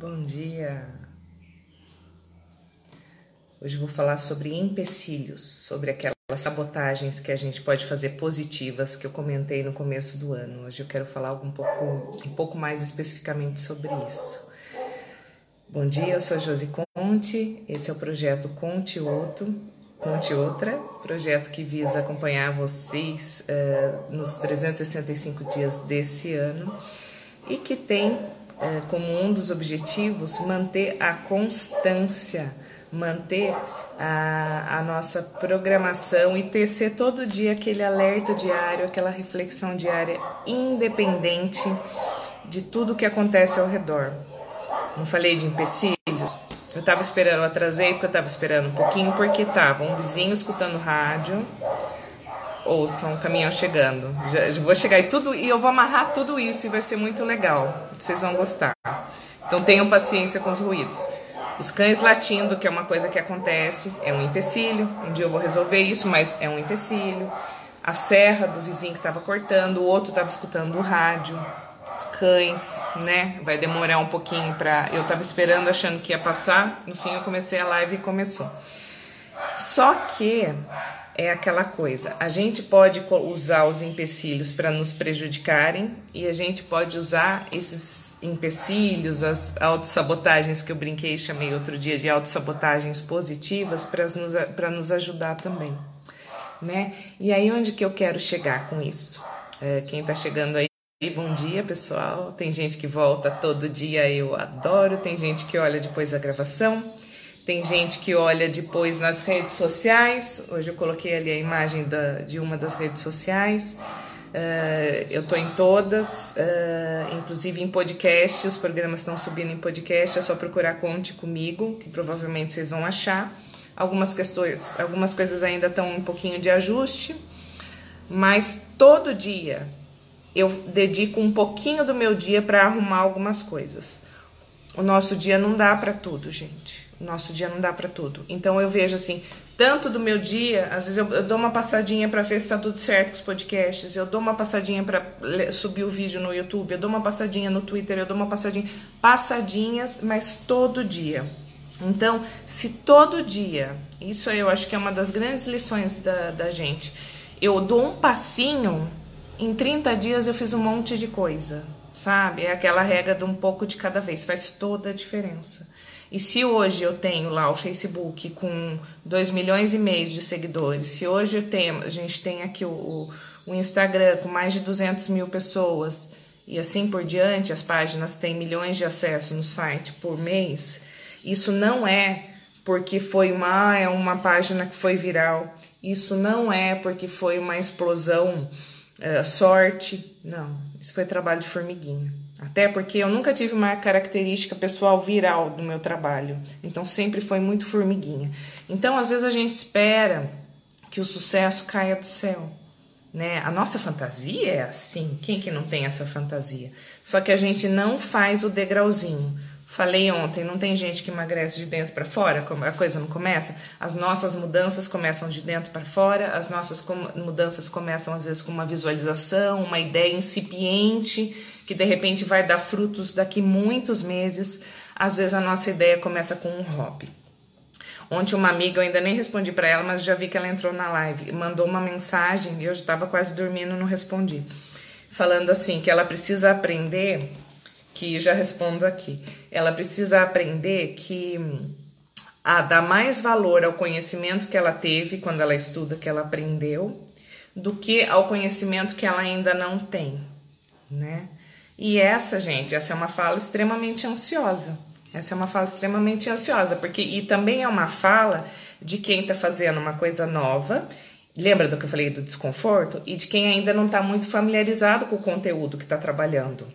Bom dia. Hoje vou falar sobre empecilhos, sobre aquelas sabotagens que a gente pode fazer positivas que eu comentei no começo do ano. Hoje eu quero falar um pouco, um pouco mais especificamente sobre isso. Bom dia, eu sou Josi Conte, esse é o projeto Conte Outro, Conte Outra, projeto que visa acompanhar vocês uh, nos 365 dias desse ano e que tem uh, como um dos objetivos manter a constância, manter a, a nossa programação e tecer todo dia aquele alerta diário, aquela reflexão diária, independente de tudo que acontece ao redor. Não falei de empecilhos? Eu tava esperando, eu atrasei porque eu tava esperando um pouquinho, porque tava um vizinho escutando rádio. Ouçam, um caminhão chegando. Já, já vou chegar e tudo e eu vou amarrar tudo isso e vai ser muito legal. Vocês vão gostar. Então tenham paciência com os ruídos. Os cães latindo, que é uma coisa que acontece, é um empecilho. Um dia eu vou resolver isso, mas é um empecilho. A serra do vizinho que estava cortando, o outro estava escutando o rádio cães, né? Vai demorar um pouquinho para. Eu tava esperando achando que ia passar, no fim eu comecei a live e começou. Só que é aquela coisa, a gente pode usar os empecilhos para nos prejudicarem e a gente pode usar esses empecilhos, as autossabotagens que eu brinquei e chamei outro dia de autossabotagens positivas para nos, nos ajudar também, né? E aí onde que eu quero chegar com isso? É, quem está chegando aí bom dia, pessoal. Tem gente que volta todo dia, eu adoro. Tem gente que olha depois da gravação. Tem gente que olha depois nas redes sociais. Hoje eu coloquei ali a imagem da, de uma das redes sociais. Uh, eu tô em todas, uh, inclusive em podcast. Os programas estão subindo em podcast. É só procurar Conte Comigo, que provavelmente vocês vão achar. Algumas questões, algumas coisas ainda estão um pouquinho de ajuste, mas todo dia eu dedico um pouquinho do meu dia para arrumar algumas coisas. O nosso dia não dá para tudo, gente. Nosso dia não dá para tudo. Então eu vejo assim, tanto do meu dia, às vezes eu, eu dou uma passadinha para ver se tá tudo certo com os podcasts, eu dou uma passadinha para subir o vídeo no YouTube, eu dou uma passadinha no Twitter, eu dou uma passadinha, passadinhas, mas todo dia. Então, se todo dia, isso eu acho que é uma das grandes lições da, da gente, eu dou um passinho em 30 dias eu fiz um monte de coisa, sabe? É aquela regra de um pouco de cada vez, faz toda a diferença. E se hoje eu tenho lá o Facebook com 2 milhões e meio de seguidores, se hoje eu tenho, a gente tem aqui o, o Instagram com mais de 200 mil pessoas e assim por diante, as páginas têm milhões de acessos no site por mês, isso não é porque foi uma, é uma página que foi viral, isso não é porque foi uma explosão é, sorte. Não, isso foi trabalho de formiguinha. Até porque eu nunca tive uma característica pessoal viral do meu trabalho. Então sempre foi muito formiguinha. Então às vezes a gente espera que o sucesso caia do céu. Né? A nossa fantasia é assim. Quem que não tem essa fantasia? Só que a gente não faz o degrauzinho. Falei ontem, não tem gente que emagrece de dentro para fora, a coisa não começa. As nossas mudanças começam de dentro para fora, as nossas mudanças começam às vezes com uma visualização, uma ideia incipiente que de repente vai dar frutos daqui muitos meses. Às vezes a nossa ideia começa com um hobby. Ontem uma amiga, eu ainda nem respondi para ela, mas já vi que ela entrou na live, mandou uma mensagem e eu já estava quase dormindo, não respondi. Falando assim que ela precisa aprender que já respondo aqui. Ela precisa aprender que a dar mais valor ao conhecimento que ela teve quando ela estuda, que ela aprendeu, do que ao conhecimento que ela ainda não tem, né? E essa, gente, essa é uma fala extremamente ansiosa. Essa é uma fala extremamente ansiosa, porque e também é uma fala de quem está fazendo uma coisa nova. Lembra do que eu falei do desconforto? E de quem ainda não está muito familiarizado com o conteúdo que está trabalhando.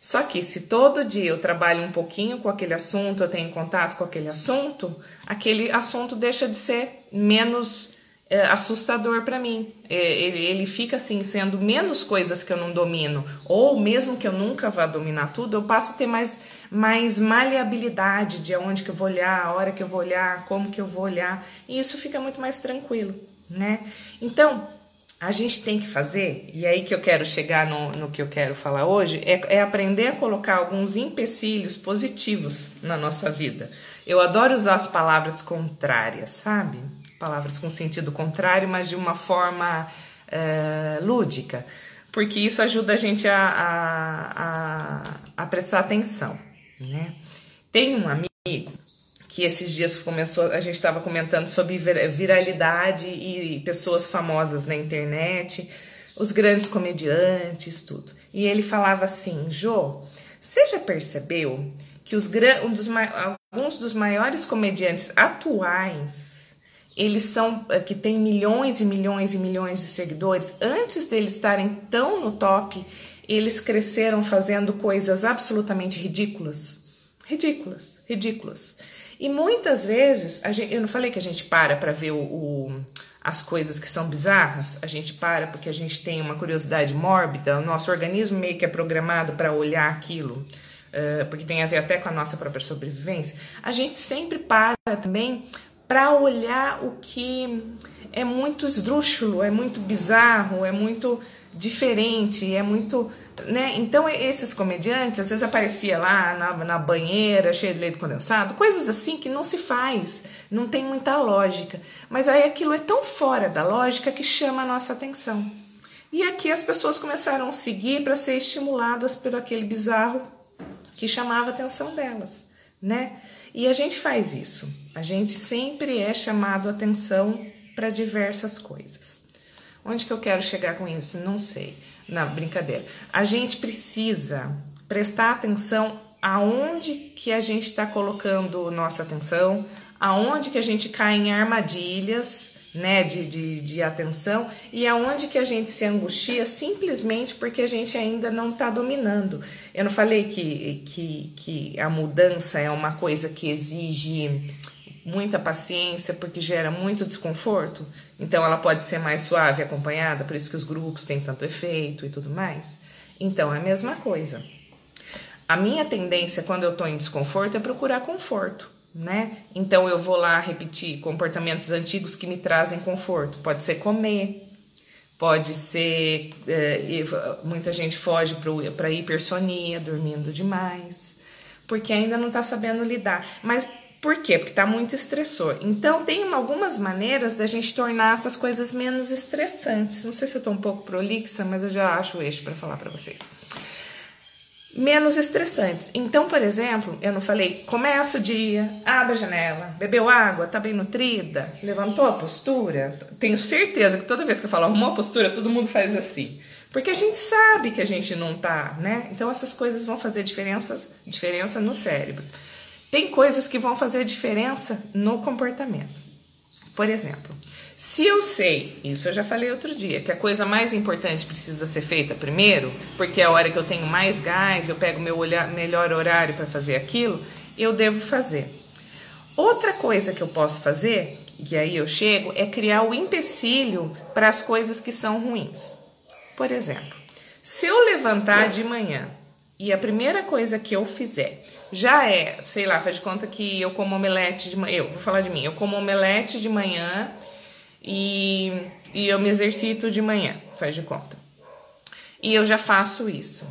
Só que se todo dia eu trabalho um pouquinho com aquele assunto, eu tenho contato com aquele assunto, aquele assunto deixa de ser menos é, assustador para mim. É, ele, ele fica assim, sendo menos coisas que eu não domino, ou mesmo que eu nunca vá dominar tudo, eu passo a ter mais, mais maleabilidade de aonde que eu vou olhar, a hora que eu vou olhar, como que eu vou olhar, e isso fica muito mais tranquilo, né? Então, a gente tem que fazer, e aí que eu quero chegar no, no que eu quero falar hoje, é, é aprender a colocar alguns empecilhos positivos na nossa vida. Eu adoro usar as palavras contrárias, sabe? Palavras com sentido contrário, mas de uma forma é, lúdica, porque isso ajuda a gente a, a, a, a prestar atenção. Né? Tem um amigo que esses dias começou, a gente estava comentando sobre viralidade e pessoas famosas na internet, os grandes comediantes, tudo. E ele falava assim: Jô, você já percebeu que os, um dos, alguns dos maiores comediantes atuais, eles são eh, que tem milhões e milhões e milhões de seguidores, antes deles estarem tão no top, eles cresceram fazendo coisas absolutamente ridículas. Ridículas, ridículas. E muitas vezes, gente, eu não falei que a gente para para ver o, o, as coisas que são bizarras, a gente para porque a gente tem uma curiosidade mórbida, o nosso organismo meio que é programado para olhar aquilo, uh, porque tem a ver até com a nossa própria sobrevivência. A gente sempre para também para olhar o que é muito esdrúxulo, é muito bizarro, é muito diferente, é muito né? Então, esses comediantes, às vezes aparecia lá na, na banheira, cheio de leite condensado, coisas assim que não se faz, não tem muita lógica. Mas aí aquilo é tão fora da lógica que chama a nossa atenção. E aqui as pessoas começaram a seguir para ser estimuladas por aquele bizarro que chamava a atenção delas, né? E a gente faz isso. A gente sempre é chamado atenção para diversas coisas. Onde que eu quero chegar com isso? Não sei. Na brincadeira. A gente precisa prestar atenção aonde que a gente está colocando nossa atenção, aonde que a gente cai em armadilhas, né, de, de, de atenção e aonde que a gente se angustia simplesmente porque a gente ainda não está dominando. Eu não falei que, que, que a mudança é uma coisa que exige muita paciência porque gera muito desconforto, então ela pode ser mais suave acompanhada, por isso que os grupos têm tanto efeito e tudo mais. Então é a mesma coisa. A minha tendência quando eu estou em desconforto é procurar conforto, né? Então eu vou lá repetir comportamentos antigos que me trazem conforto. Pode ser comer, pode ser. É, muita gente foge para hipersonia, dormindo demais, porque ainda não está sabendo lidar. Mas por quê? Porque está muito estressor. Então, tem algumas maneiras da gente tornar essas coisas menos estressantes. Não sei se eu estou um pouco prolixa, mas eu já acho o eixo para falar para vocês. Menos estressantes. Então, por exemplo, eu não falei, começa o dia, abre a janela, bebeu água, tá bem nutrida, levantou a postura. Tenho certeza que toda vez que eu falo arrumou a postura, todo mundo faz assim. Porque a gente sabe que a gente não tá, né? Então essas coisas vão fazer diferença, diferença no cérebro. Tem coisas que vão fazer diferença no comportamento. Por exemplo, se eu sei, isso eu já falei outro dia, que a coisa mais importante precisa ser feita primeiro, porque é a hora que eu tenho mais gás, eu pego meu olhar, melhor horário para fazer aquilo, eu devo fazer. Outra coisa que eu posso fazer, e aí eu chego, é criar o empecilho para as coisas que são ruins. Por exemplo, se eu levantar de manhã e a primeira coisa que eu fizer já é, sei lá, faz de conta que eu como omelete de manhã. Eu vou falar de mim, eu como omelete de manhã e, e eu me exercito de manhã, faz de conta. E eu já faço isso.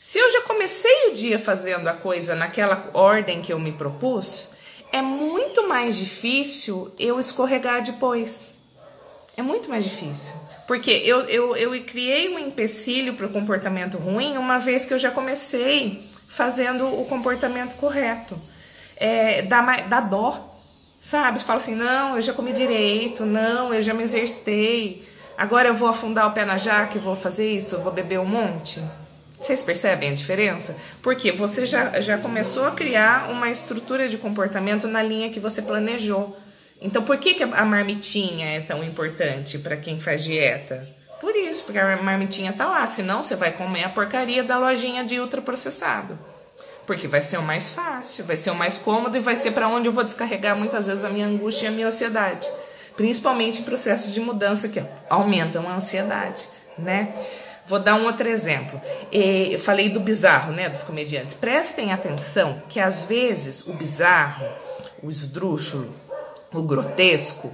Se eu já comecei o dia fazendo a coisa naquela ordem que eu me propus, é muito mais difícil eu escorregar depois. É muito mais difícil. Porque eu, eu, eu criei um empecilho para o comportamento ruim uma vez que eu já comecei fazendo o comportamento correto. É, dá, dá dó, sabe? Fala assim: não, eu já comi direito, não, eu já me exercitei, agora eu vou afundar o pé na jaca e vou fazer isso, eu vou beber um monte. Vocês percebem a diferença? Porque você já, já começou a criar uma estrutura de comportamento na linha que você planejou. Então, por que, que a marmitinha é tão importante para quem faz dieta? Por isso, porque a marmitinha tá lá, senão você vai comer a porcaria da lojinha de ultraprocessado. Porque vai ser o mais fácil, vai ser o mais cômodo e vai ser para onde eu vou descarregar muitas vezes a minha angústia e a minha ansiedade. Principalmente em processos de mudança que aumentam a ansiedade, né? Vou dar um outro exemplo. Eu falei do bizarro, né, dos comediantes. Prestem atenção que às vezes o bizarro, o esdrúxulo, o grotesco,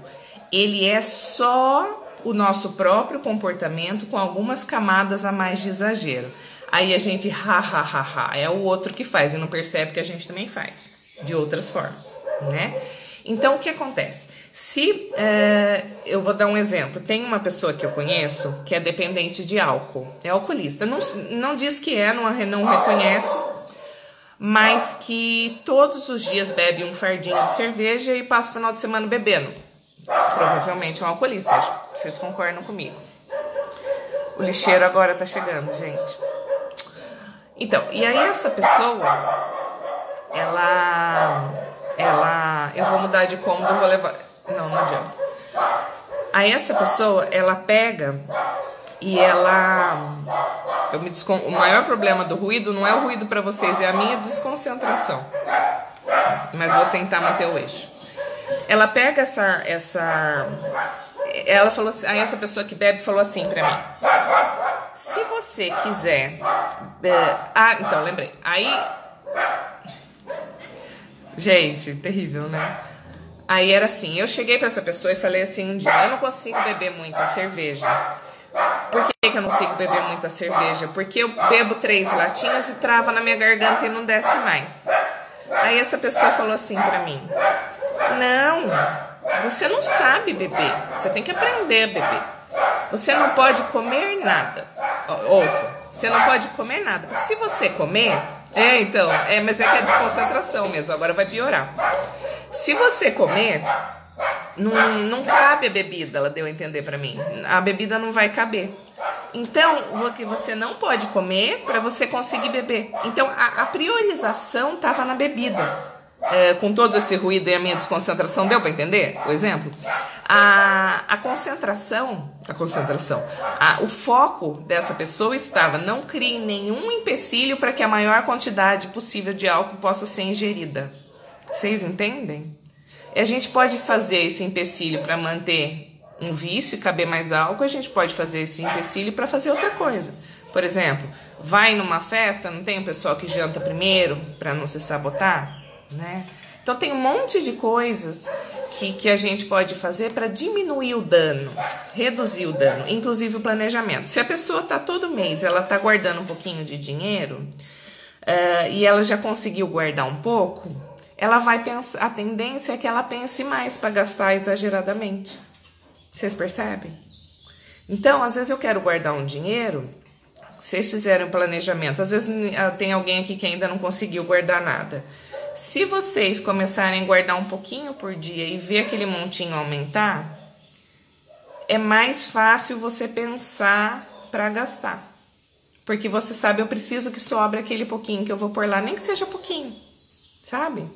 ele é só o nosso próprio comportamento com algumas camadas a mais de exagero. Aí a gente, ha, ha, ha, ha, é o outro que faz e não percebe que a gente também faz, de outras formas, né? Então, o que acontece? Se é, eu vou dar um exemplo, tem uma pessoa que eu conheço que é dependente de álcool, é alcoolista, não, não diz que é, não, não reconhece, mas que todos os dias bebe um fardinho de cerveja e passa o final de semana bebendo. Provavelmente é um alcoolista, vocês concordam comigo. O lixeiro agora tá chegando, gente. Então, e aí essa pessoa, ela, ela, eu vou mudar de cômodo, vou levar, não, não adianta. Aí essa pessoa, ela pega e ela, eu me descon... o maior problema do ruído não é o ruído para vocês, é a minha desconcentração. Mas vou tentar manter o eixo. Ela pega essa, essa, ela falou, assim, aí essa pessoa que bebe falou assim para mim se você quiser. É, ah, então, lembrei. Aí. Gente, terrível, né? Aí era assim: eu cheguei para essa pessoa e falei assim um dia: eu não consigo beber muita cerveja. Por que, que eu não consigo beber muita cerveja? Porque eu bebo três latinhas e trava na minha garganta e não desce mais. Aí essa pessoa falou assim para mim: Não, você não sabe beber. Você tem que aprender a beber. Você não pode comer nada. Ouça, você não pode comer nada. Se você comer, é então, é, mas é que é desconcentração mesmo. Agora vai piorar. Se você comer, não, não cabe a bebida, ela deu a entender para mim. A bebida não vai caber. Então, o que você não pode comer para você conseguir beber. Então, a, a priorização estava na bebida é, com todo esse ruído e a minha desconcentração, deu para entender o exemplo? A, a concentração, a concentração, a, o foco dessa pessoa estava não crie nenhum empecilho para que a maior quantidade possível de álcool possa ser ingerida. Vocês entendem? A gente pode fazer esse empecilho para manter um vício e caber mais álcool, a gente pode fazer esse empecilho para fazer outra coisa. Por exemplo, vai numa festa, não tem um pessoal que janta primeiro para não se sabotar? né? Então tem um monte de coisas que, que a gente pode fazer para diminuir o dano, reduzir o dano, inclusive o planejamento. Se a pessoa está todo mês, ela está guardando um pouquinho de dinheiro uh, e ela já conseguiu guardar um pouco, ela vai pensar, a tendência é que ela pense mais para gastar exageradamente. Vocês percebem? Então, às vezes eu quero guardar um dinheiro, vocês fizeram planejamento, às vezes ah, tem alguém aqui que ainda não conseguiu guardar nada. Se vocês começarem a guardar um pouquinho por dia e ver aquele montinho aumentar, é mais fácil você pensar para gastar. Porque você sabe, eu preciso que sobre aquele pouquinho que eu vou pôr lá, nem que seja pouquinho, sabe?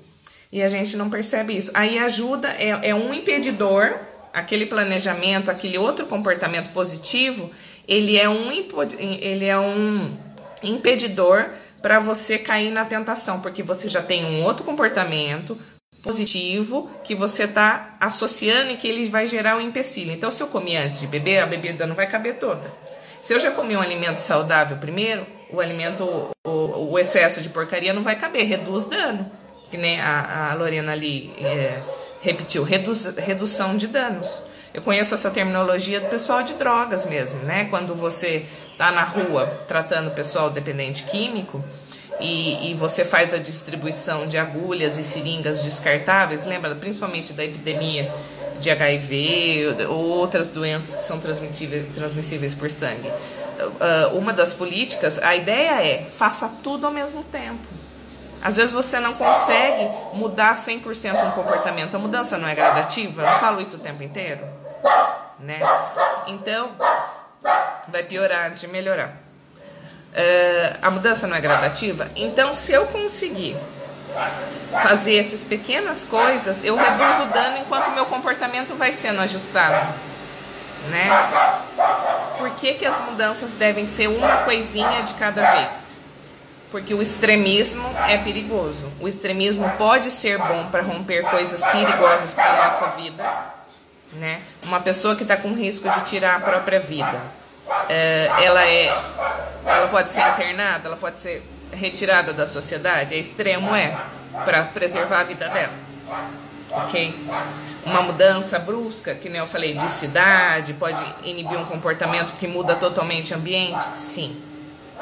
E a gente não percebe isso. Aí ajuda, é, é um impedidor, aquele planejamento, aquele outro comportamento positivo, ele é um, ele é um impedidor para você cair na tentação, porque você já tem um outro comportamento positivo que você está associando e que ele vai gerar um empecilho. Então, se eu comi antes de beber, a bebida não vai caber toda. Se eu já comi um alimento saudável primeiro, o alimento, o, o excesso de porcaria não vai caber, reduz dano. Que nem a, a Lorena ali é, repetiu, reduz, redução de danos. Eu conheço essa terminologia do pessoal de drogas mesmo, né? Quando você tá na rua tratando o pessoal dependente químico e, e, você faz a distribuição de agulhas e seringas descartáveis, lembra principalmente da epidemia de HIV ou outras doenças que são transmissíveis, transmissíveis por sangue. Uh, uma das políticas, a ideia é faça tudo ao mesmo tempo. Às vezes você não consegue mudar 100% um comportamento. A mudança não é gradativa. Eu falo isso o tempo inteiro, né? Então, vai piorar antes de melhorar. Uh, a mudança não é gradativa, então se eu conseguir fazer essas pequenas coisas, eu reduzo o dano enquanto meu comportamento vai sendo ajustado, né? Por que, que as mudanças devem ser uma coisinha de cada vez? Porque o extremismo é perigoso. O extremismo pode ser bom para romper coisas perigosas para a nossa vida, né? Uma pessoa que está com risco de tirar a própria vida é, ela é, ela pode ser internada, ela pode ser retirada da sociedade. É extremo é para preservar a vida dela, ok? Uma mudança brusca, que nem eu falei, de cidade, pode inibir um comportamento que muda totalmente o ambiente? Sim,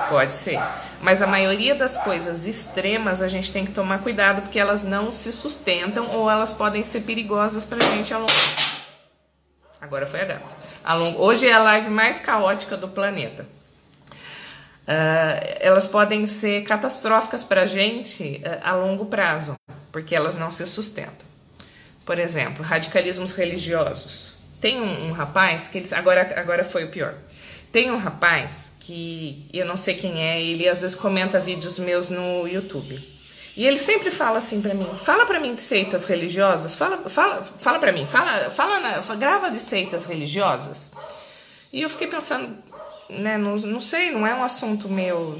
pode ser. Mas a maioria das coisas extremas a gente tem que tomar cuidado porque elas não se sustentam ou elas podem ser perigosas para a gente a longo. Agora foi a gata. A longo... Hoje é a live mais caótica do planeta. Uh, elas podem ser catastróficas para a gente uh, a longo prazo, porque elas não se sustentam. Por exemplo, radicalismos religiosos. Tem um, um rapaz que eles, agora, agora foi o pior. Tem um rapaz que eu não sei quem é, ele às vezes comenta vídeos meus no YouTube. E ele sempre fala assim para mim: fala para mim de seitas religiosas, fala, fala, fala para mim, fala, fala, na, grava de seitas religiosas. E eu fiquei pensando, né, não, não sei, não é um assunto meu.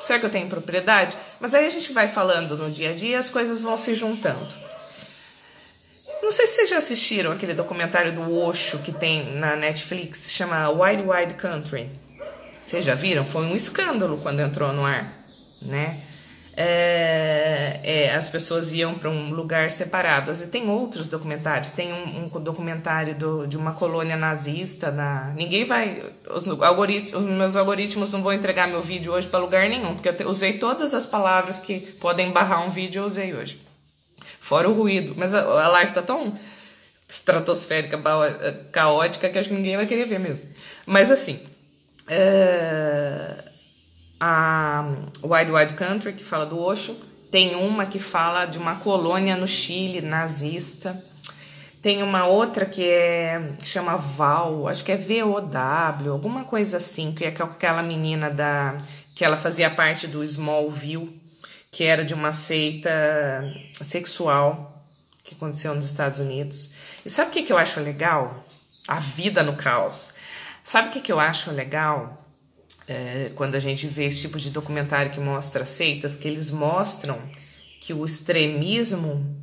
Será que eu tenho propriedade? Mas aí a gente vai falando no dia a dia, as coisas vão se juntando. Não sei se vocês já assistiram aquele documentário do Osho que tem na Netflix, chama Wide Wide Country. Vocês já viram? Foi um escândalo quando entrou no ar, né? É, é, as pessoas iam para um lugar separado. E tem outros documentários. Tem um, um documentário do, de uma colônia nazista. Na, ninguém vai. Os, algoritmos, os meus algoritmos não vão entregar meu vídeo hoje para lugar nenhum, porque eu usei todas as palavras que podem barrar um vídeo, eu usei hoje. Fora o ruído. Mas a, a live tá tão estratosférica, caótica, que acho que ninguém vai querer ver mesmo. Mas assim. É a Wide Wide Country, que fala do Osho, tem uma que fala de uma colônia no Chile nazista. Tem uma outra que é chama Val, acho que é VOW, alguma coisa assim, que é aquela menina da que ela fazia parte do Smallville, que era de uma seita sexual que aconteceu nos Estados Unidos. E sabe o que, que eu acho legal? A vida no caos. Sabe o que, que eu acho legal? é, quando a gente vê esse tipo de documentário que mostra seitas, que eles mostram que o extremismo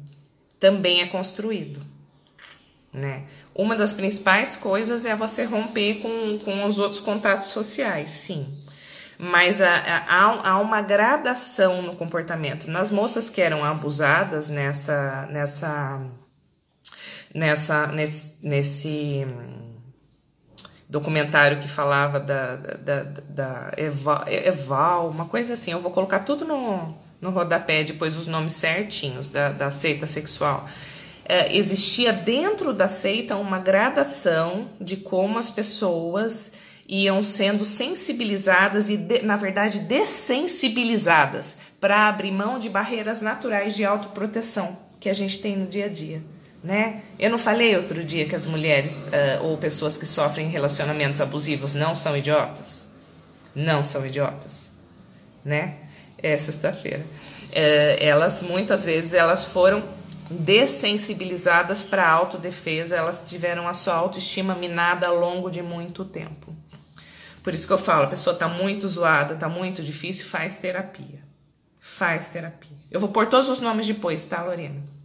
também é construído. Né? Uma das principais coisas é você romper com, com os outros contatos sociais, sim. Mas há, há, uma gradação no comportamento. Nas moças que eram abusadas nessa, nessa, nessa, nesse, nesse documentário que falava da, da, da, Eval, Eval, uma coisa assim. Eu vou colocar tudo no, no rodapé, depois os nomes certinhos da, da seita sexual. É, existia dentro da seita uma gradação de como as pessoas iam sendo sensibilizadas e, de, na verdade, dessensibilizadas para abrir mão de barreiras naturais de autoproteção que a gente tem no dia a dia né? Eu não falei outro dia que as mulheres uh, ou pessoas que sofrem relacionamentos abusivos não são idiotas? Não são idiotas, né? É sexta-feira. Uh, elas muitas vezes elas foram dessensibilizadas para autodefesa, elas tiveram a sua autoestima minada ao longo de muito tempo. Por isso que eu falo, a pessoa está muito zoada, está muito difícil, faz terapia. Faz terapia. Eu vou pôr todos os nomes depois, tá, Lorena?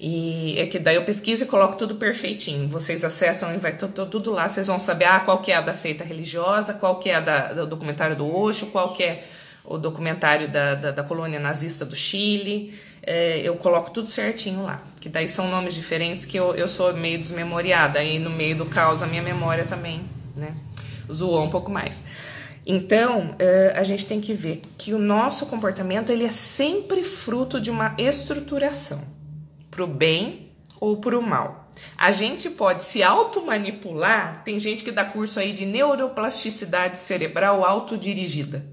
E é que daí eu pesquiso e coloco tudo perfeitinho. Vocês acessam e vai tudo, tudo lá, vocês vão saber ah, qual que é a da seita religiosa, qual que é a da, do documentário do Osho, qual que é o documentário da, da, da colônia nazista do Chile. É, eu coloco tudo certinho lá. Que daí são nomes diferentes que eu, eu sou meio desmemoriada. Aí no meio do caos a minha memória também, né? Zoou um pouco mais. Então, é, a gente tem que ver que o nosso comportamento ele é sempre fruto de uma estruturação para o bem ou para o mal. A gente pode se automanipular. Tem gente que dá curso aí de neuroplasticidade cerebral autodirigida.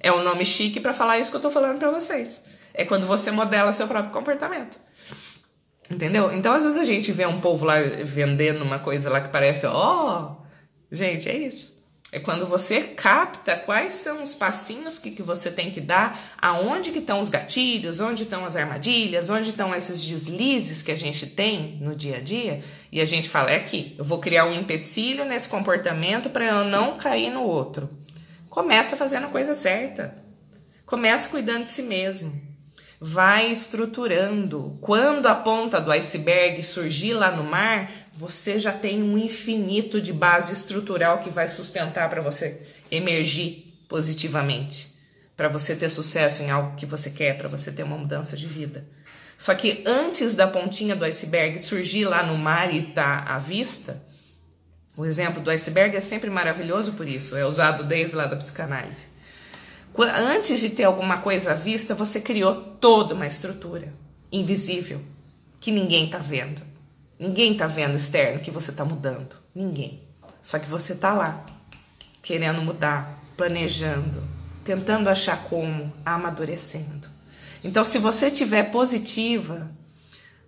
É um nome chique para falar isso que eu estou falando para vocês. É quando você modela seu próprio comportamento. Entendeu? Então, às vezes a gente vê um povo lá vendendo uma coisa lá que parece, ó, oh! gente, é isso. É quando você capta quais são os passinhos que, que você tem que dar, aonde que estão os gatilhos, onde estão as armadilhas, onde estão esses deslizes que a gente tem no dia a dia, e a gente fala, é aqui, eu vou criar um empecilho nesse comportamento para eu não cair no outro. Começa fazendo a coisa certa. Começa cuidando de si mesmo. Vai estruturando. Quando a ponta do iceberg surgir lá no mar, você já tem um infinito de base estrutural que vai sustentar para você emergir positivamente, para você ter sucesso em algo que você quer, para você ter uma mudança de vida. Só que antes da pontinha do iceberg surgir lá no mar e estar tá à vista, o exemplo do iceberg é sempre maravilhoso por isso, é usado desde lá da psicanálise. Antes de ter alguma coisa à vista, você criou toda uma estrutura invisível que ninguém está vendo. Ninguém está vendo externo que você está mudando. Ninguém. Só que você está lá, querendo mudar, planejando, tentando achar como, amadurecendo. Então, se você tiver positiva,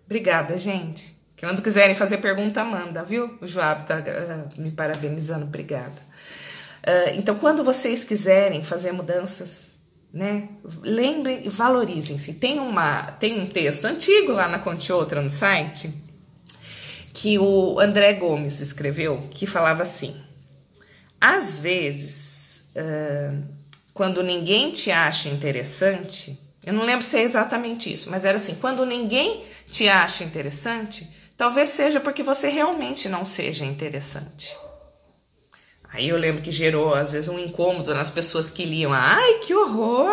obrigada, gente. Quando quiserem fazer pergunta, manda, viu? O Joab tá uh, me parabenizando, obrigada. Uh, então, quando vocês quiserem fazer mudanças, né? Lembrem e valorizem-se. Tem, uma, tem um texto antigo lá na Conte Outra no site que o André Gomes escreveu que falava assim: às vezes, uh, quando ninguém te acha interessante, eu não lembro se é exatamente isso, mas era assim: quando ninguém te acha interessante, talvez seja porque você realmente não seja interessante. Aí eu lembro que gerou, às vezes, um incômodo nas pessoas que liam. Ai, que horror!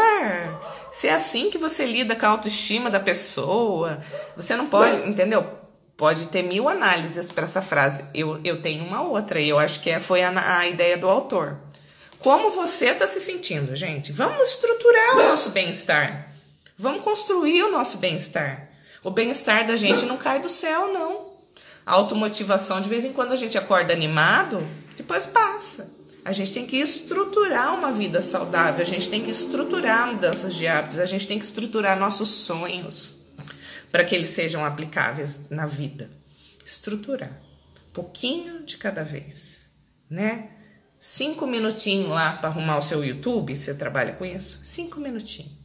Se é assim que você lida com a autoestima da pessoa, você não pode, entendeu? Pode ter mil análises para essa frase. Eu, eu tenho uma outra, e eu acho que é, foi a, a ideia do autor. Como você está se sentindo, gente? Vamos estruturar o nosso bem-estar. Vamos construir o nosso bem-estar. O bem-estar da gente não cai do céu, não. A automotivação, de vez em quando a gente acorda animado, depois passa. A gente tem que estruturar uma vida saudável, a gente tem que estruturar mudanças de hábitos, a gente tem que estruturar nossos sonhos para que eles sejam aplicáveis na vida. Estruturar. Pouquinho de cada vez, né? Cinco minutinhos lá para arrumar o seu YouTube, você trabalha com isso? Cinco minutinhos.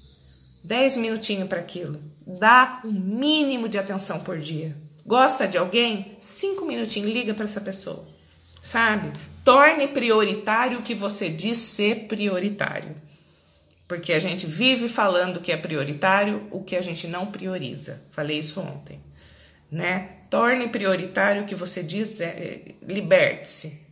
10 minutinhos para aquilo. Dá um mínimo de atenção por dia. Gosta de alguém? Cinco minutinhos, liga para essa pessoa. Sabe? Torne prioritário o que você diz ser prioritário. Porque a gente vive falando que é prioritário o que a gente não prioriza. Falei isso ontem. Né? Torne prioritário o que você diz, é, é liberte-se.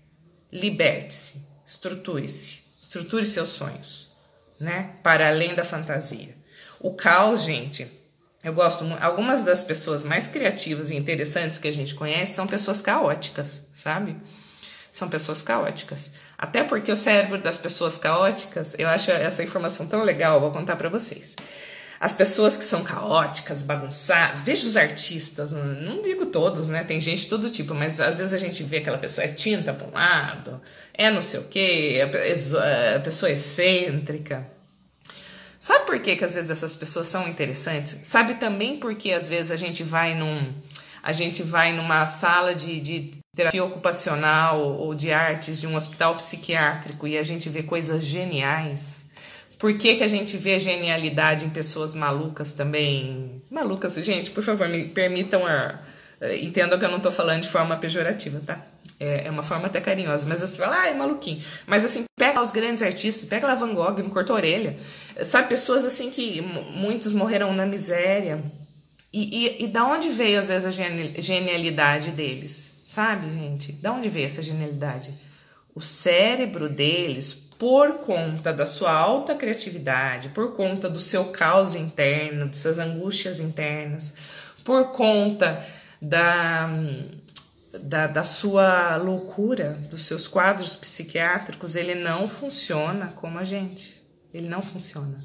Liberte-se. Estruture-se. Estruture seus sonhos. Né? Para além da fantasia. O caos, gente, eu gosto. Algumas das pessoas mais criativas e interessantes que a gente conhece são pessoas caóticas, sabe? São pessoas caóticas. Até porque o cérebro das pessoas caóticas, eu acho essa informação tão legal, vou contar para vocês. As pessoas que são caóticas, bagunçadas, veja os artistas, não, digo todos, né? Tem gente de todo tipo, mas às vezes a gente vê aquela pessoa é tinta para um lado, é não sei o quê, é, é pessoa excêntrica. Sabe por que, que às vezes essas pessoas são interessantes? Sabe também porque às vezes a gente vai num a gente vai numa sala de, de terapia ocupacional ou de artes de um hospital psiquiátrico e a gente vê coisas geniais. Por que, que a gente vê genialidade em pessoas malucas também? Malucas, gente, por favor, me permitam a. Entendam que eu não estou falando de forma pejorativa, tá? É, é uma forma até carinhosa, mas as pessoas falam, ah, é maluquinho. Mas assim, pega os grandes artistas, pega lá Van Gogh, não cortou a orelha. Sabe, pessoas assim que muitos morreram na miséria. E, e, e da onde veio, às vezes, a genialidade deles? Sabe, gente? Da onde veio essa genialidade? O cérebro deles, por conta da sua alta criatividade, por conta do seu caos interno, de suas angústias internas, por conta da da, da sua loucura, dos seus quadros psiquiátricos, ele não funciona como a gente. Ele não funciona,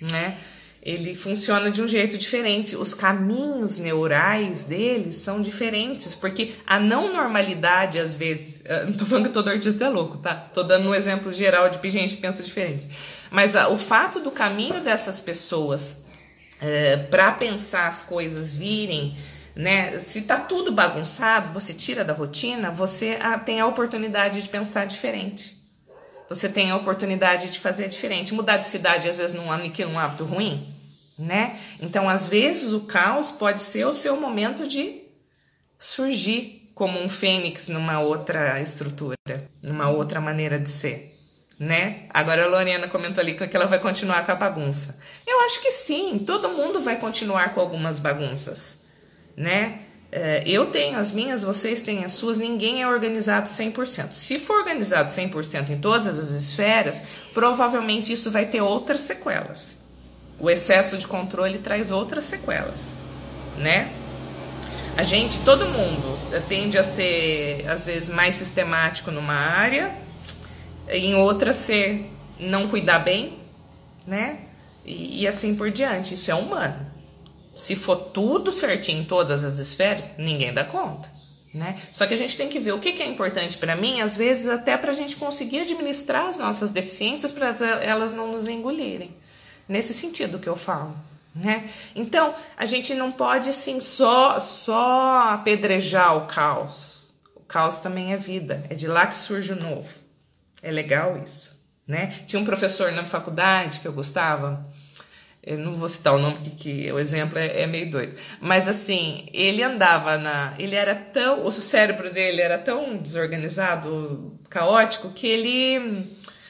né? Ele funciona de um jeito diferente. Os caminhos neurais deles são diferentes, porque a não normalidade, às vezes. Não tô falando que todo artista é louco, tá? Tô dando um exemplo geral de gente que pensa diferente. Mas o fato do caminho dessas pessoas é, para pensar as coisas virem né? Se tá tudo bagunçado, você tira da rotina, você ah, tem a oportunidade de pensar diferente. Você tem a oportunidade de fazer diferente. Mudar de cidade às vezes não aniquila um hábito ruim, né? Então, às vezes o caos pode ser o seu momento de surgir como um fênix numa outra estrutura, numa outra maneira de ser né? Agora a Lorena comentou ali que ela vai continuar com a bagunça. Eu acho que sim, todo mundo vai continuar com algumas bagunças né? É, eu tenho as minhas, vocês têm as suas, ninguém é organizado 100%. Se for organizado 100% em todas as esferas, provavelmente isso vai ter outras sequelas. O excesso de controle traz outras sequelas, né? A gente, todo mundo, tende a ser, às vezes, mais sistemático numa área, em outra ser não cuidar bem, né? E, e assim por diante. Isso é humano. Se for tudo certinho em todas as esferas, ninguém dá conta. Né? Só que a gente tem que ver o que, que é importante para mim, às vezes até para a gente conseguir administrar as nossas deficiências para elas não nos engolirem. Nesse sentido que eu falo. Né? Então, a gente não pode assim só só apedrejar o caos. O caos também é vida, é de lá que surge o novo. É legal isso, né? Tinha um professor na faculdade que eu gostava, eu não vou citar o nome porque o exemplo é, é, meio doido, mas assim, ele andava na, ele era tão, o cérebro dele era tão desorganizado, caótico que ele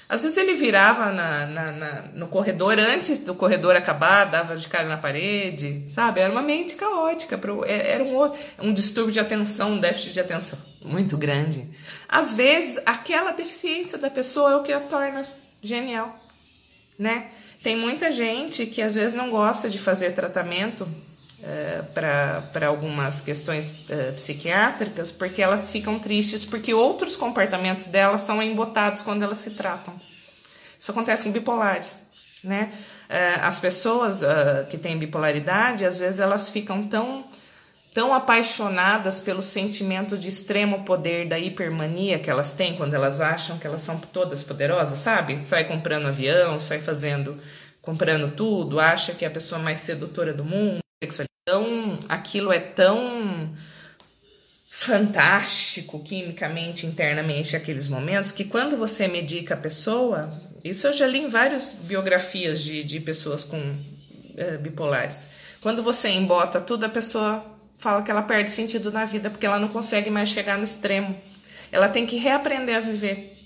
às vezes ele virava na, na, na, no corredor antes do corredor acabar, dava de cara na parede, sabe? Era uma mente caótica, é, era um, um distúrbio de atenção, um déficit de atenção muito grande. Às vezes, aquela deficiência da pessoa é o que a torna genial, né? Tem muita gente que às vezes não gosta de fazer tratamento Uh, para algumas questões uh, psiquiátricas, porque elas ficam tristes porque outros comportamentos delas são embotados quando elas se tratam. Isso acontece com bipolares, né? Uh, as pessoas que têm bipolaridade, às vezes elas ficam tão tão apaixonadas pelo sentimento de extremo poder da hipermania que elas têm quando elas acham que elas são todas poderosas, sabe? Sai comprando avião, sai fazendo, comprando tudo, acha que é a pessoa mais sedutora do mundo, sexualidade tão, aquilo é tão fantástico quimicamente, internamente, aqueles momentos, que quando você medica a pessoa, isso eu já li em várias biografias de, de pessoas com uh, bipolares. Quando você embota tudo, a pessoa fala que ela perde sentido na vida porque ela não consegue mais chegar no extremo. Ela tem que reaprender a viver,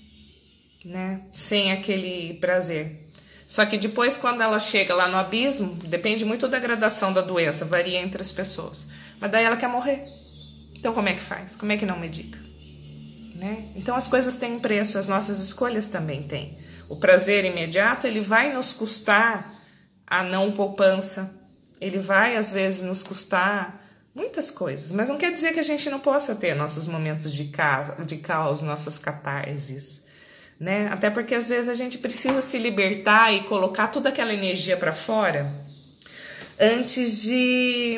né? Sem aquele prazer. Só que depois, quando ela chega lá no abismo, depende muito da gradação da doença, varia entre as pessoas. Mas daí ela quer morrer. Então, como é que faz? Como é que não medica? Né? Então, as coisas têm preço, as nossas escolhas também têm. O prazer imediato, ele vai nos custar a não poupança, ele vai, às vezes, nos custar muitas coisas, mas não quer dizer que a gente não possa ter nossos momentos de, ca de caos, nossas catarses né? Até porque às vezes a gente precisa se libertar e colocar toda aquela energia para fora antes de,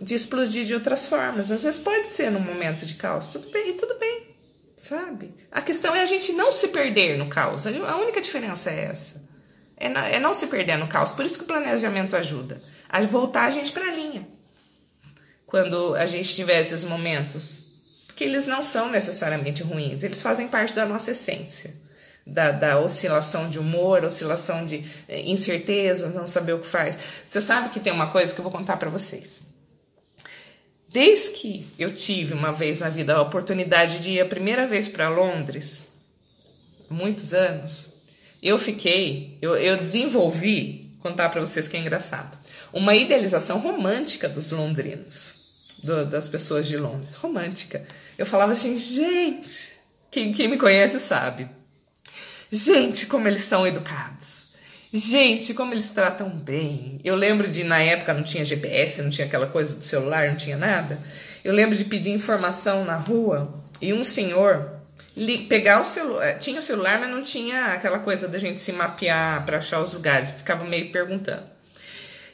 de explodir de outras formas. Às vezes pode ser num momento de caos, tudo bem, e tudo bem, sabe? A questão é a gente não se perder no caos. A única diferença é essa. É, é não se perder no caos. Por isso que o planejamento ajuda a voltar a gente para a linha. Quando a gente tiver esses momentos, porque eles não são necessariamente ruins, eles fazem parte da nossa essência da, da, oscilação de humor, oscilação de eh, incerteza, não saber o que faz. Você sabe que tem uma coisa que eu vou contar para vocês. Desde que eu tive uma vez na vida a oportunidade de ir a primeira vez para Londres, muitos anos, eu fiquei, eu, eu desenvolvi, contar para vocês que é engraçado, uma idealização romântica dos londrinos, do, das pessoas de Londres, romântica. Eu falava assim, gente, quem, quem me conhece sabe, Gente, como eles são educados. Gente, como eles tratam bem. Eu lembro de, na época, não tinha GPS, não tinha aquela coisa do celular, não tinha nada. Eu lembro de pedir informação na rua e um senhor pegar o celular. Eh, tinha o celular, mas não tinha aquela coisa da gente se mapear para achar os lugares. Ficava meio perguntando.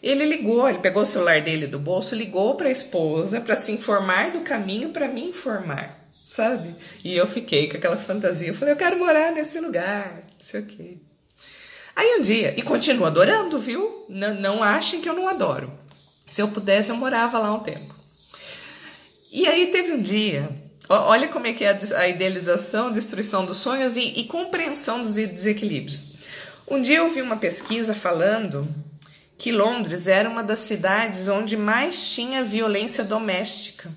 Ele ligou, ele pegou o celular dele do bolso, ligou para a esposa para se informar do caminho para me informar sabe? E eu fiquei com aquela fantasia. Eu falei, eu quero morar nesse lugar, não sei o quê. Aí um dia, e continuo adorando, viu? Não, não achem que eu não adoro. Se eu pudesse, eu morava lá um tempo. E aí teve um dia, olha como é que é a idealização, destruição dos sonhos e, e compreensão dos desequilíbrios. Um dia eu vi uma pesquisa falando que Londres era uma das cidades onde mais tinha violência doméstica.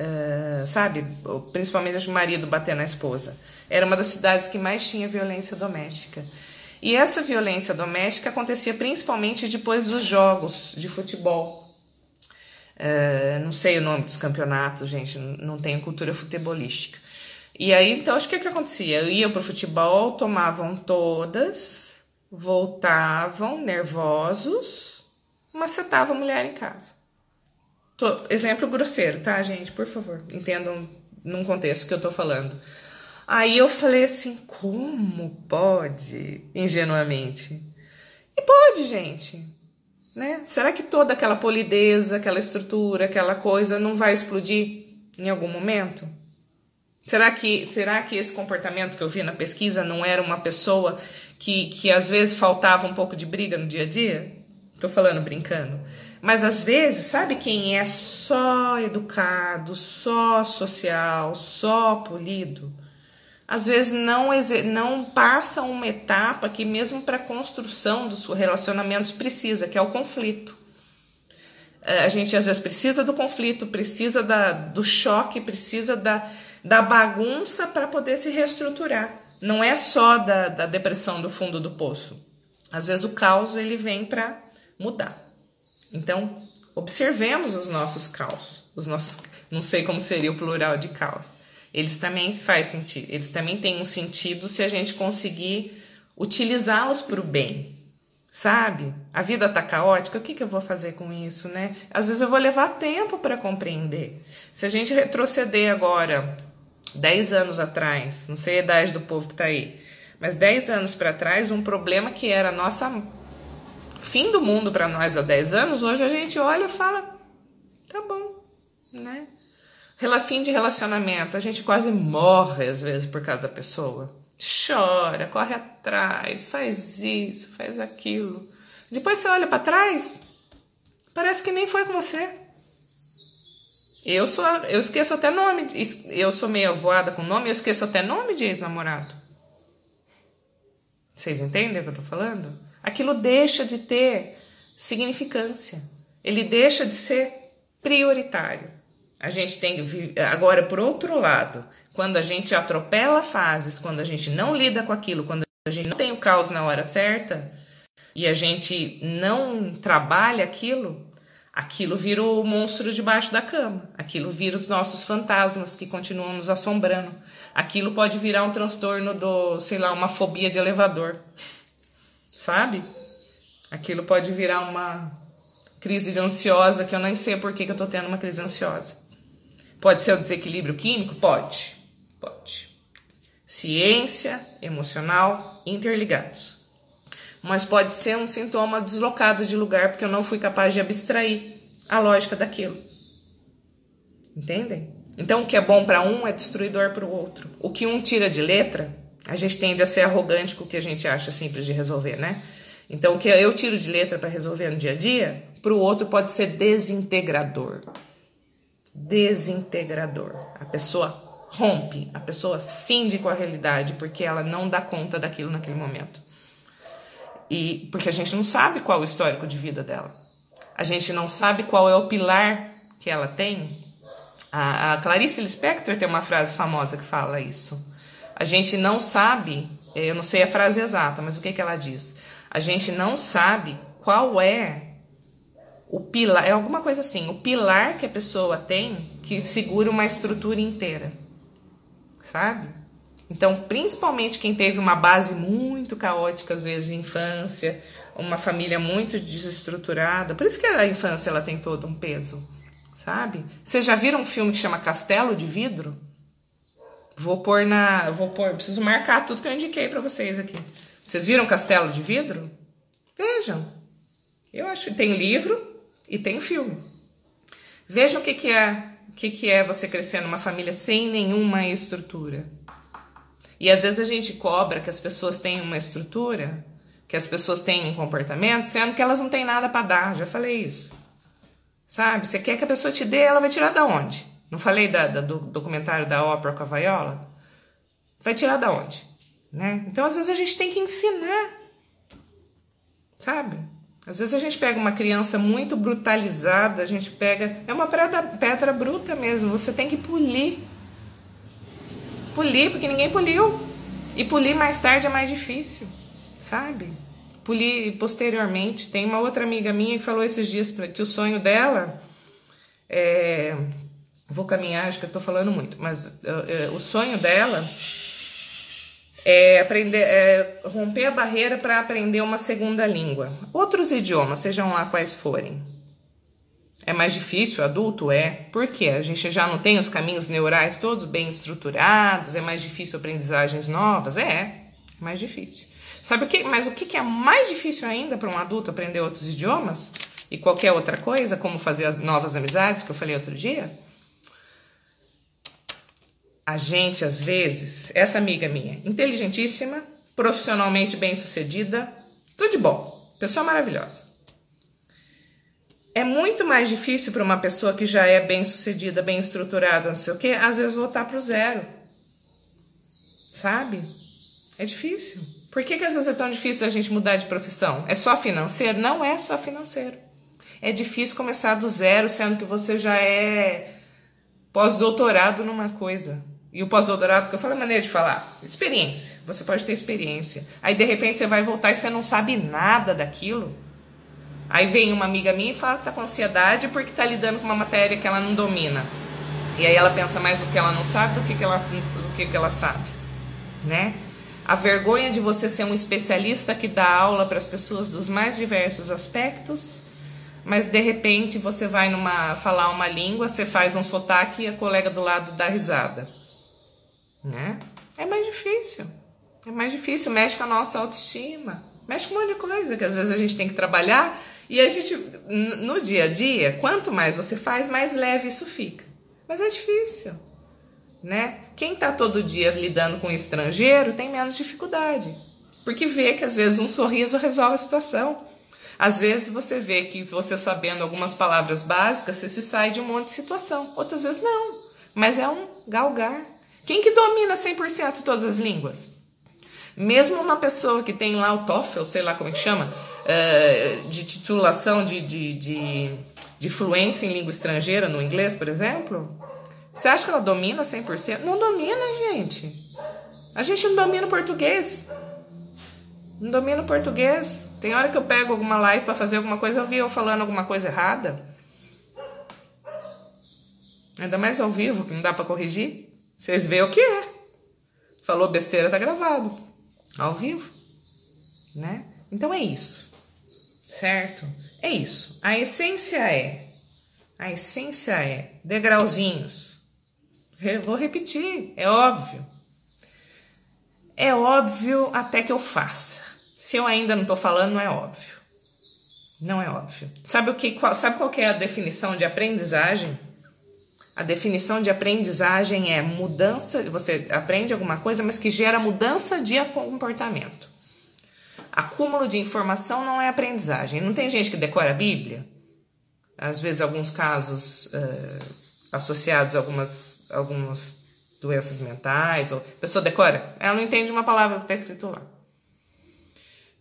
Uh, sabe? Principalmente o marido bater na esposa. Era uma das cidades que mais tinha violência doméstica. E essa violência doméstica acontecia principalmente depois dos jogos de futebol. Uh, não sei o nome dos campeonatos, gente, não tenho cultura futebolística. E aí, então, acho que o que acontecia? Eu ia pro futebol, tomavam todas, voltavam nervosos, macetavam a mulher em casa. Exemplo grosseiro, tá, gente? Por favor, entendam num contexto que eu tô falando. Aí eu falei assim, como pode? Ingenuamente. E pode, gente. Né? Será que toda aquela polidez, aquela estrutura, aquela coisa não vai explodir em algum momento? Será que, será que esse comportamento que eu vi na pesquisa não era uma pessoa que, que às vezes faltava um pouco de briga no dia a dia? Tô falando brincando. Mas às vezes, sabe quem é só educado, só social, só polido? Às vezes não, não passa uma etapa que, mesmo para a construção dos relacionamentos, precisa, que é o conflito. É, a gente às vezes precisa do conflito, precisa da, do choque, precisa da, da bagunça para poder se reestruturar. Não é só da, da depressão do fundo do poço. Às vezes o caos ele vem para mudar. Então, observemos os nossos caos, os nossos, não sei como seria o plural de caos. Eles também faz sentido, eles também têm um sentido se a gente conseguir utilizá-los para o bem, sabe? A vida tá caótica, o que, que eu vou fazer com isso, né? Às vezes eu vou levar tempo para compreender. Se a gente retroceder agora 10 anos atrás, não sei a idade do povo que está aí, mas 10 anos para trás, um problema que era a nossa fim do mundo para nós há 10 anos, hoje a gente olha e fala: tá bom, né? Fim de relacionamento, a gente quase morre às vezes por causa da pessoa. Chora, corre atrás, faz isso, faz aquilo. Depois você olha para trás, parece que nem foi com você. Eu sou, eu esqueço até nome. Eu sou meio voada com nome, eu esqueço até nome de ex-namorado. Vocês entendem o que eu tô falando? Aquilo deixa de ter significância. Ele deixa de ser prioritário. A gente tem que agora por outro lado, quando a gente atropela fases, quando a gente não lida com aquilo, quando a gente não tem o caos na hora certa e a gente não trabalha aquilo, aquilo vira o monstro debaixo da cama, aquilo vira os nossos fantasmas que continuam nos assombrando. Aquilo pode virar um transtorno do, sei lá, uma fobia de elevador. Sabe? Aquilo pode virar uma crise de ansiosa que eu nem sei por que, que eu tô tendo uma crise ansiosa. Pode ser um desequilíbrio químico? Pode. Pode. Ciência, emocional, interligados mas pode ser um sintoma deslocado de lugar porque eu não fui capaz de abstrair a lógica daquilo. Entendem? Então, o que é bom para um é destruidor para o outro. O que um tira de letra, a gente tende a ser arrogante com o que a gente acha simples de resolver, né? Então, o que eu tiro de letra para resolver no dia a dia, para o outro pode ser desintegrador. Desintegrador. A pessoa rompe, a pessoa cinde com a realidade porque ela não dá conta daquilo naquele momento. E porque a gente não sabe qual o histórico de vida dela. A gente não sabe qual é o pilar que ela tem. A, a Clarice Lispector tem uma frase famosa que fala isso. A gente não sabe, eu não sei a frase exata, mas o que, que ela diz? A gente não sabe qual é o pilar, é alguma coisa assim, o pilar que a pessoa tem que segura uma estrutura inteira. Sabe? Então, principalmente quem teve uma base muito caótica, às vezes, de infância, uma família muito desestruturada, por isso que a infância ela tem todo um peso, sabe? Vocês já viram um filme que chama Castelo de Vidro? Vou pôr na. Vou pôr. Preciso marcar tudo que eu indiquei para vocês aqui. Vocês viram Castelo de Vidro? Vejam. Eu acho que tem livro e tem filme. Vejam o que, que é o que, que é você crescer numa família sem nenhuma estrutura. E às vezes a gente cobra que as pessoas tenham uma estrutura, que as pessoas tenham um comportamento, sendo que elas não têm nada para dar. Já falei isso. Sabe? Você quer que a pessoa te dê, ela vai tirar da onde? Não falei da, da, do documentário da ópera com a Viola? Vai tirar da onde? Né? Então, às vezes, a gente tem que ensinar. Sabe? Às vezes a gente pega uma criança muito brutalizada, a gente pega. É uma pedra, pedra bruta mesmo, você tem que polir. Polir, porque ninguém poliu. E polir mais tarde é mais difícil, sabe? Polir posteriormente. Tem uma outra amiga minha que falou esses dias que o sonho dela é. Vou caminhar, acho que eu tô falando muito, mas é, o sonho dela é aprender, é romper a barreira para aprender uma segunda língua. Outros idiomas, sejam lá quais forem. É mais difícil, adulto é. Por quê? A gente já não tem os caminhos neurais todos bem estruturados, é mais difícil aprendizagens novas? É, é mais difícil. Sabe o que? Mas o que é mais difícil ainda para um adulto aprender outros idiomas? E qualquer outra coisa, como fazer as novas amizades que eu falei outro dia? A gente, às vezes, essa amiga minha, inteligentíssima, profissionalmente bem sucedida, tudo de bom, pessoa maravilhosa. É muito mais difícil para uma pessoa que já é bem sucedida, bem estruturada, não sei o quê, às vezes voltar para o zero. Sabe? É difícil. Por que, que às vezes é tão difícil a gente mudar de profissão? É só financeiro? Não é só financeiro. É difícil começar do zero, sendo que você já é pós-doutorado numa coisa. E o pós-doutorado, que eu falo é maneira de falar, experiência. Você pode ter experiência. Aí de repente você vai voltar e você não sabe nada daquilo. Aí vem uma amiga minha e fala que tá com ansiedade porque está lidando com uma matéria que ela não domina. E aí ela pensa mais no que ela não sabe do que, que ela do que, que ela sabe, né? A vergonha de você ser um especialista que dá aula para as pessoas dos mais diversos aspectos, mas de repente você vai numa falar uma língua, você faz um sotaque e a colega do lado dá risada, né? É mais difícil. É mais difícil, mexe com a nossa autoestima, mexe com um monte de coisa que às vezes a gente tem que trabalhar e a gente, no dia a dia, quanto mais você faz, mais leve isso fica. Mas é difícil, né? Quem está todo dia lidando com estrangeiro tem menos dificuldade, porque vê que às vezes um sorriso resolve a situação. Às vezes você vê que você sabendo algumas palavras básicas, você se sai de um monte de situação. Outras vezes não, mas é um galgar. Quem que domina 100% todas as línguas? Mesmo uma pessoa que tem lá o TOEFL, sei lá como é que chama, é, de titulação de, de, de, de fluência em língua estrangeira, no inglês, por exemplo, você acha que ela domina 100%? Não domina, gente. A gente não domina o português. Não domina o português. Tem hora que eu pego alguma live para fazer alguma coisa, eu vi eu falando alguma coisa errada. Ainda mais ao vivo, que não dá para corrigir. Vocês veem o que é. Falou besteira, tá gravado. Ao vivo. Né? Então é isso certo? É isso. A essência é, a essência é degrauzinhos. vou repetir, é óbvio. É óbvio até que eu faça. Se eu ainda não estou falando, não é óbvio. Não é óbvio. Sabe o que? Qual, sabe qual é a definição de aprendizagem? A definição de aprendizagem é mudança. Você aprende alguma coisa, mas que gera mudança de comportamento. Acúmulo de informação não é aprendizagem. Não tem gente que decora a Bíblia? Às vezes, alguns casos uh, associados a algumas, algumas doenças mentais. Ou, a pessoa decora, ela não entende uma palavra que está escrito lá.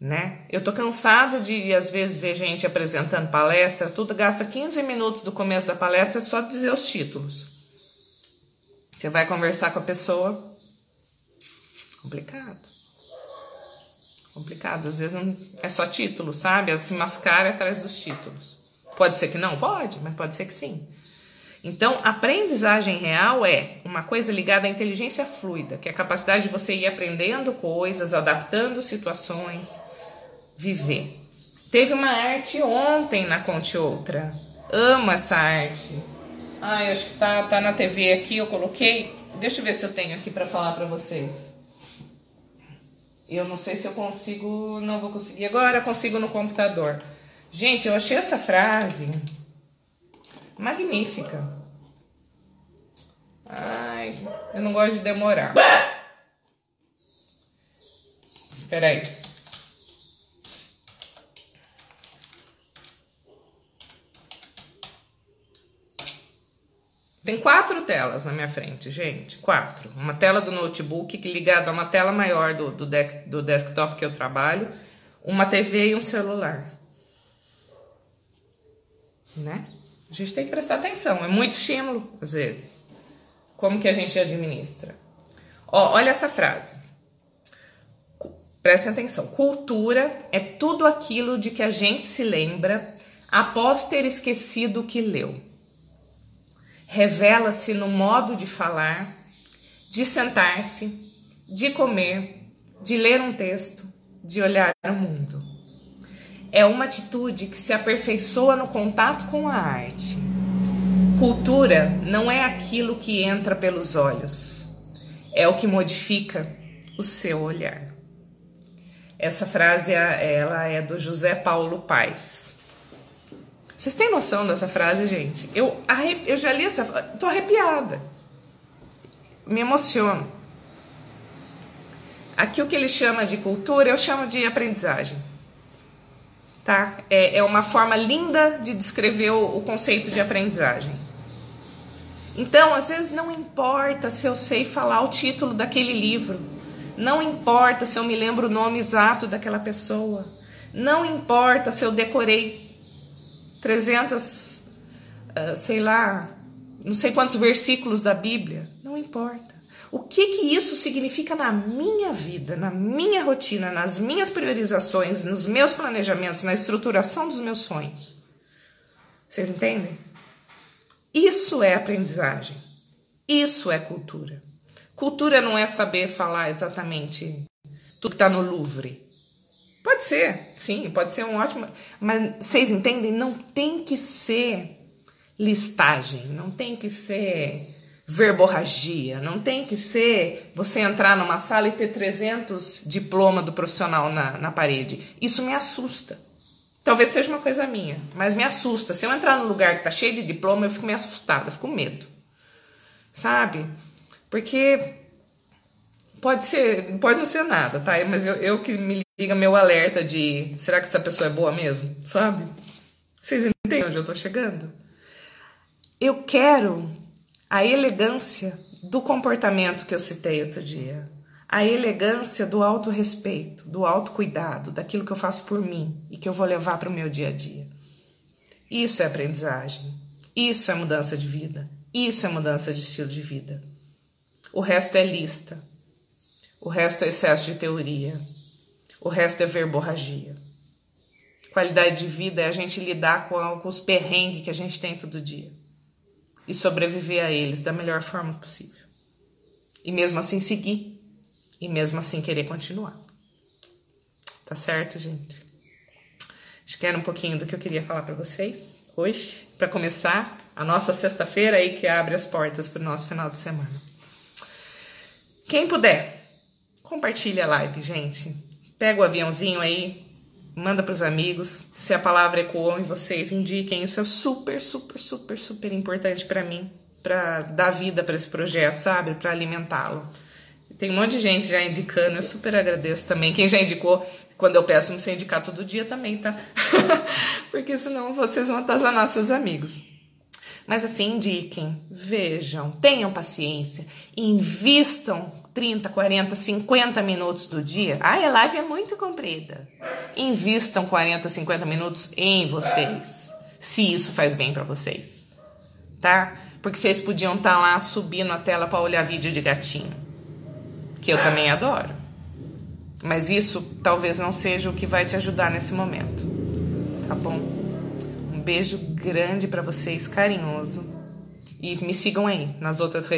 Né? Eu tô cansada de, às vezes, ver gente apresentando palestra, tudo gasta 15 minutos do começo da palestra só dizer os títulos. Você vai conversar com a pessoa, complicado complicado. Às vezes não é só título, sabe? Ela se mascara atrás dos títulos. Pode ser que não? Pode, mas pode ser que sim. Então, aprendizagem real é uma coisa ligada à inteligência fluida, que é a capacidade de você ir aprendendo coisas, adaptando situações, viver. Teve uma arte ontem na Conte Outra. Amo essa arte. Ai, acho que tá, tá na TV aqui, eu coloquei. Deixa eu ver se eu tenho aqui para falar para vocês. Eu não sei se eu consigo, não vou conseguir agora, consigo no computador. Gente, eu achei essa frase magnífica. Ai, eu não gosto de demorar. Peraí. Tem quatro telas na minha frente, gente. Quatro. Uma tela do notebook ligada a uma tela maior do, do, do desktop que eu trabalho, uma TV e um celular. Né? A gente tem que prestar atenção. É muito estímulo, às vezes. Como que a gente administra? Ó, olha essa frase. Prestem atenção. Cultura é tudo aquilo de que a gente se lembra após ter esquecido o que leu revela-se no modo de falar, de sentar-se, de comer, de ler um texto, de olhar o mundo. é uma atitude que se aperfeiçoa no contato com a arte. Cultura não é aquilo que entra pelos olhos, é o que modifica o seu olhar. Essa frase ela é do José Paulo Paes. Vocês têm noção dessa frase, gente? Eu, eu já li essa, tô arrepiada. Me emociono. Aqui o que ele chama de cultura, eu chamo de aprendizagem. Tá? É, é uma forma linda de descrever o, o conceito de aprendizagem. Então, às vezes não importa se eu sei falar o título daquele livro, não importa se eu me lembro o nome exato daquela pessoa, não importa se eu decorei 300, uh, ah, sei lá, não sei quantos versículos da Bíblia, não importa. O que que isso significa na minha vida, na minha rotina, nas minhas priorizações, nos meus planejamentos, na estruturação dos meus sonhos? Vocês entendem? Isso é aprendizagem. Isso é cultura. Cultura não é saber falar exatamente tudo que está no Louvre. Pode ser, sim, pode ser um ótimo. Mas vocês entendem? Não tem que ser listagem, não tem que ser verborragia, não tem que ser você entrar numa sala e ter 300 diploma do profissional na, na parede. Isso me assusta. Talvez seja uma coisa minha, mas me assusta. Se eu entrar num lugar que tá cheio de diploma, eu fico meio assustada, eu fico com medo. Sabe? Porque pode ser, pode não ser nada, tá? Mas eu, eu que me liga meu alerta de será que essa pessoa é boa mesmo? Sabe? Vocês entendem onde eu tô chegando? Eu quero a elegância do comportamento que eu citei outro dia a elegância do autorrespeito, do autocuidado, daquilo que eu faço por mim e que eu vou levar para o meu dia a dia. Isso é aprendizagem. Isso é mudança de vida. Isso é mudança de estilo de vida. O resto é lista. O resto é excesso de teoria. O resto é verborragia. Qualidade de vida é a gente lidar com, os perrengues que a gente tem todo dia e sobreviver a eles da melhor forma possível. E mesmo assim seguir e mesmo assim querer continuar. Tá certo, gente? Acho que era um pouquinho do que eu queria falar para vocês hoje, para começar a nossa sexta-feira aí que abre as portas para o nosso final de semana. Quem puder, compartilha a live, gente. Pega o aviãozinho aí, manda para os amigos. Se a palavra ecoou em vocês, indiquem. Isso é super, super, super, super importante para mim, para dar vida para esse projeto, sabe? Para alimentá-lo. Tem um monte de gente já indicando, eu super agradeço também. Quem já indicou, quando eu peço você indicar todo dia também, tá? Porque senão vocês vão atazanar seus amigos. Mas assim, indiquem, vejam, tenham paciência, invistam 30, 40, 50 minutos do dia. Ai, a live é muito comprida. Invistam 40, 50 minutos em vocês, se isso faz bem para vocês, tá? Porque vocês podiam estar tá lá subindo a tela para olhar vídeo de gatinho que eu também adoro. Mas isso talvez não seja o que vai te ajudar nesse momento. Tá bom? Um beijo grande para vocês, carinhoso. E me sigam aí nas outras redes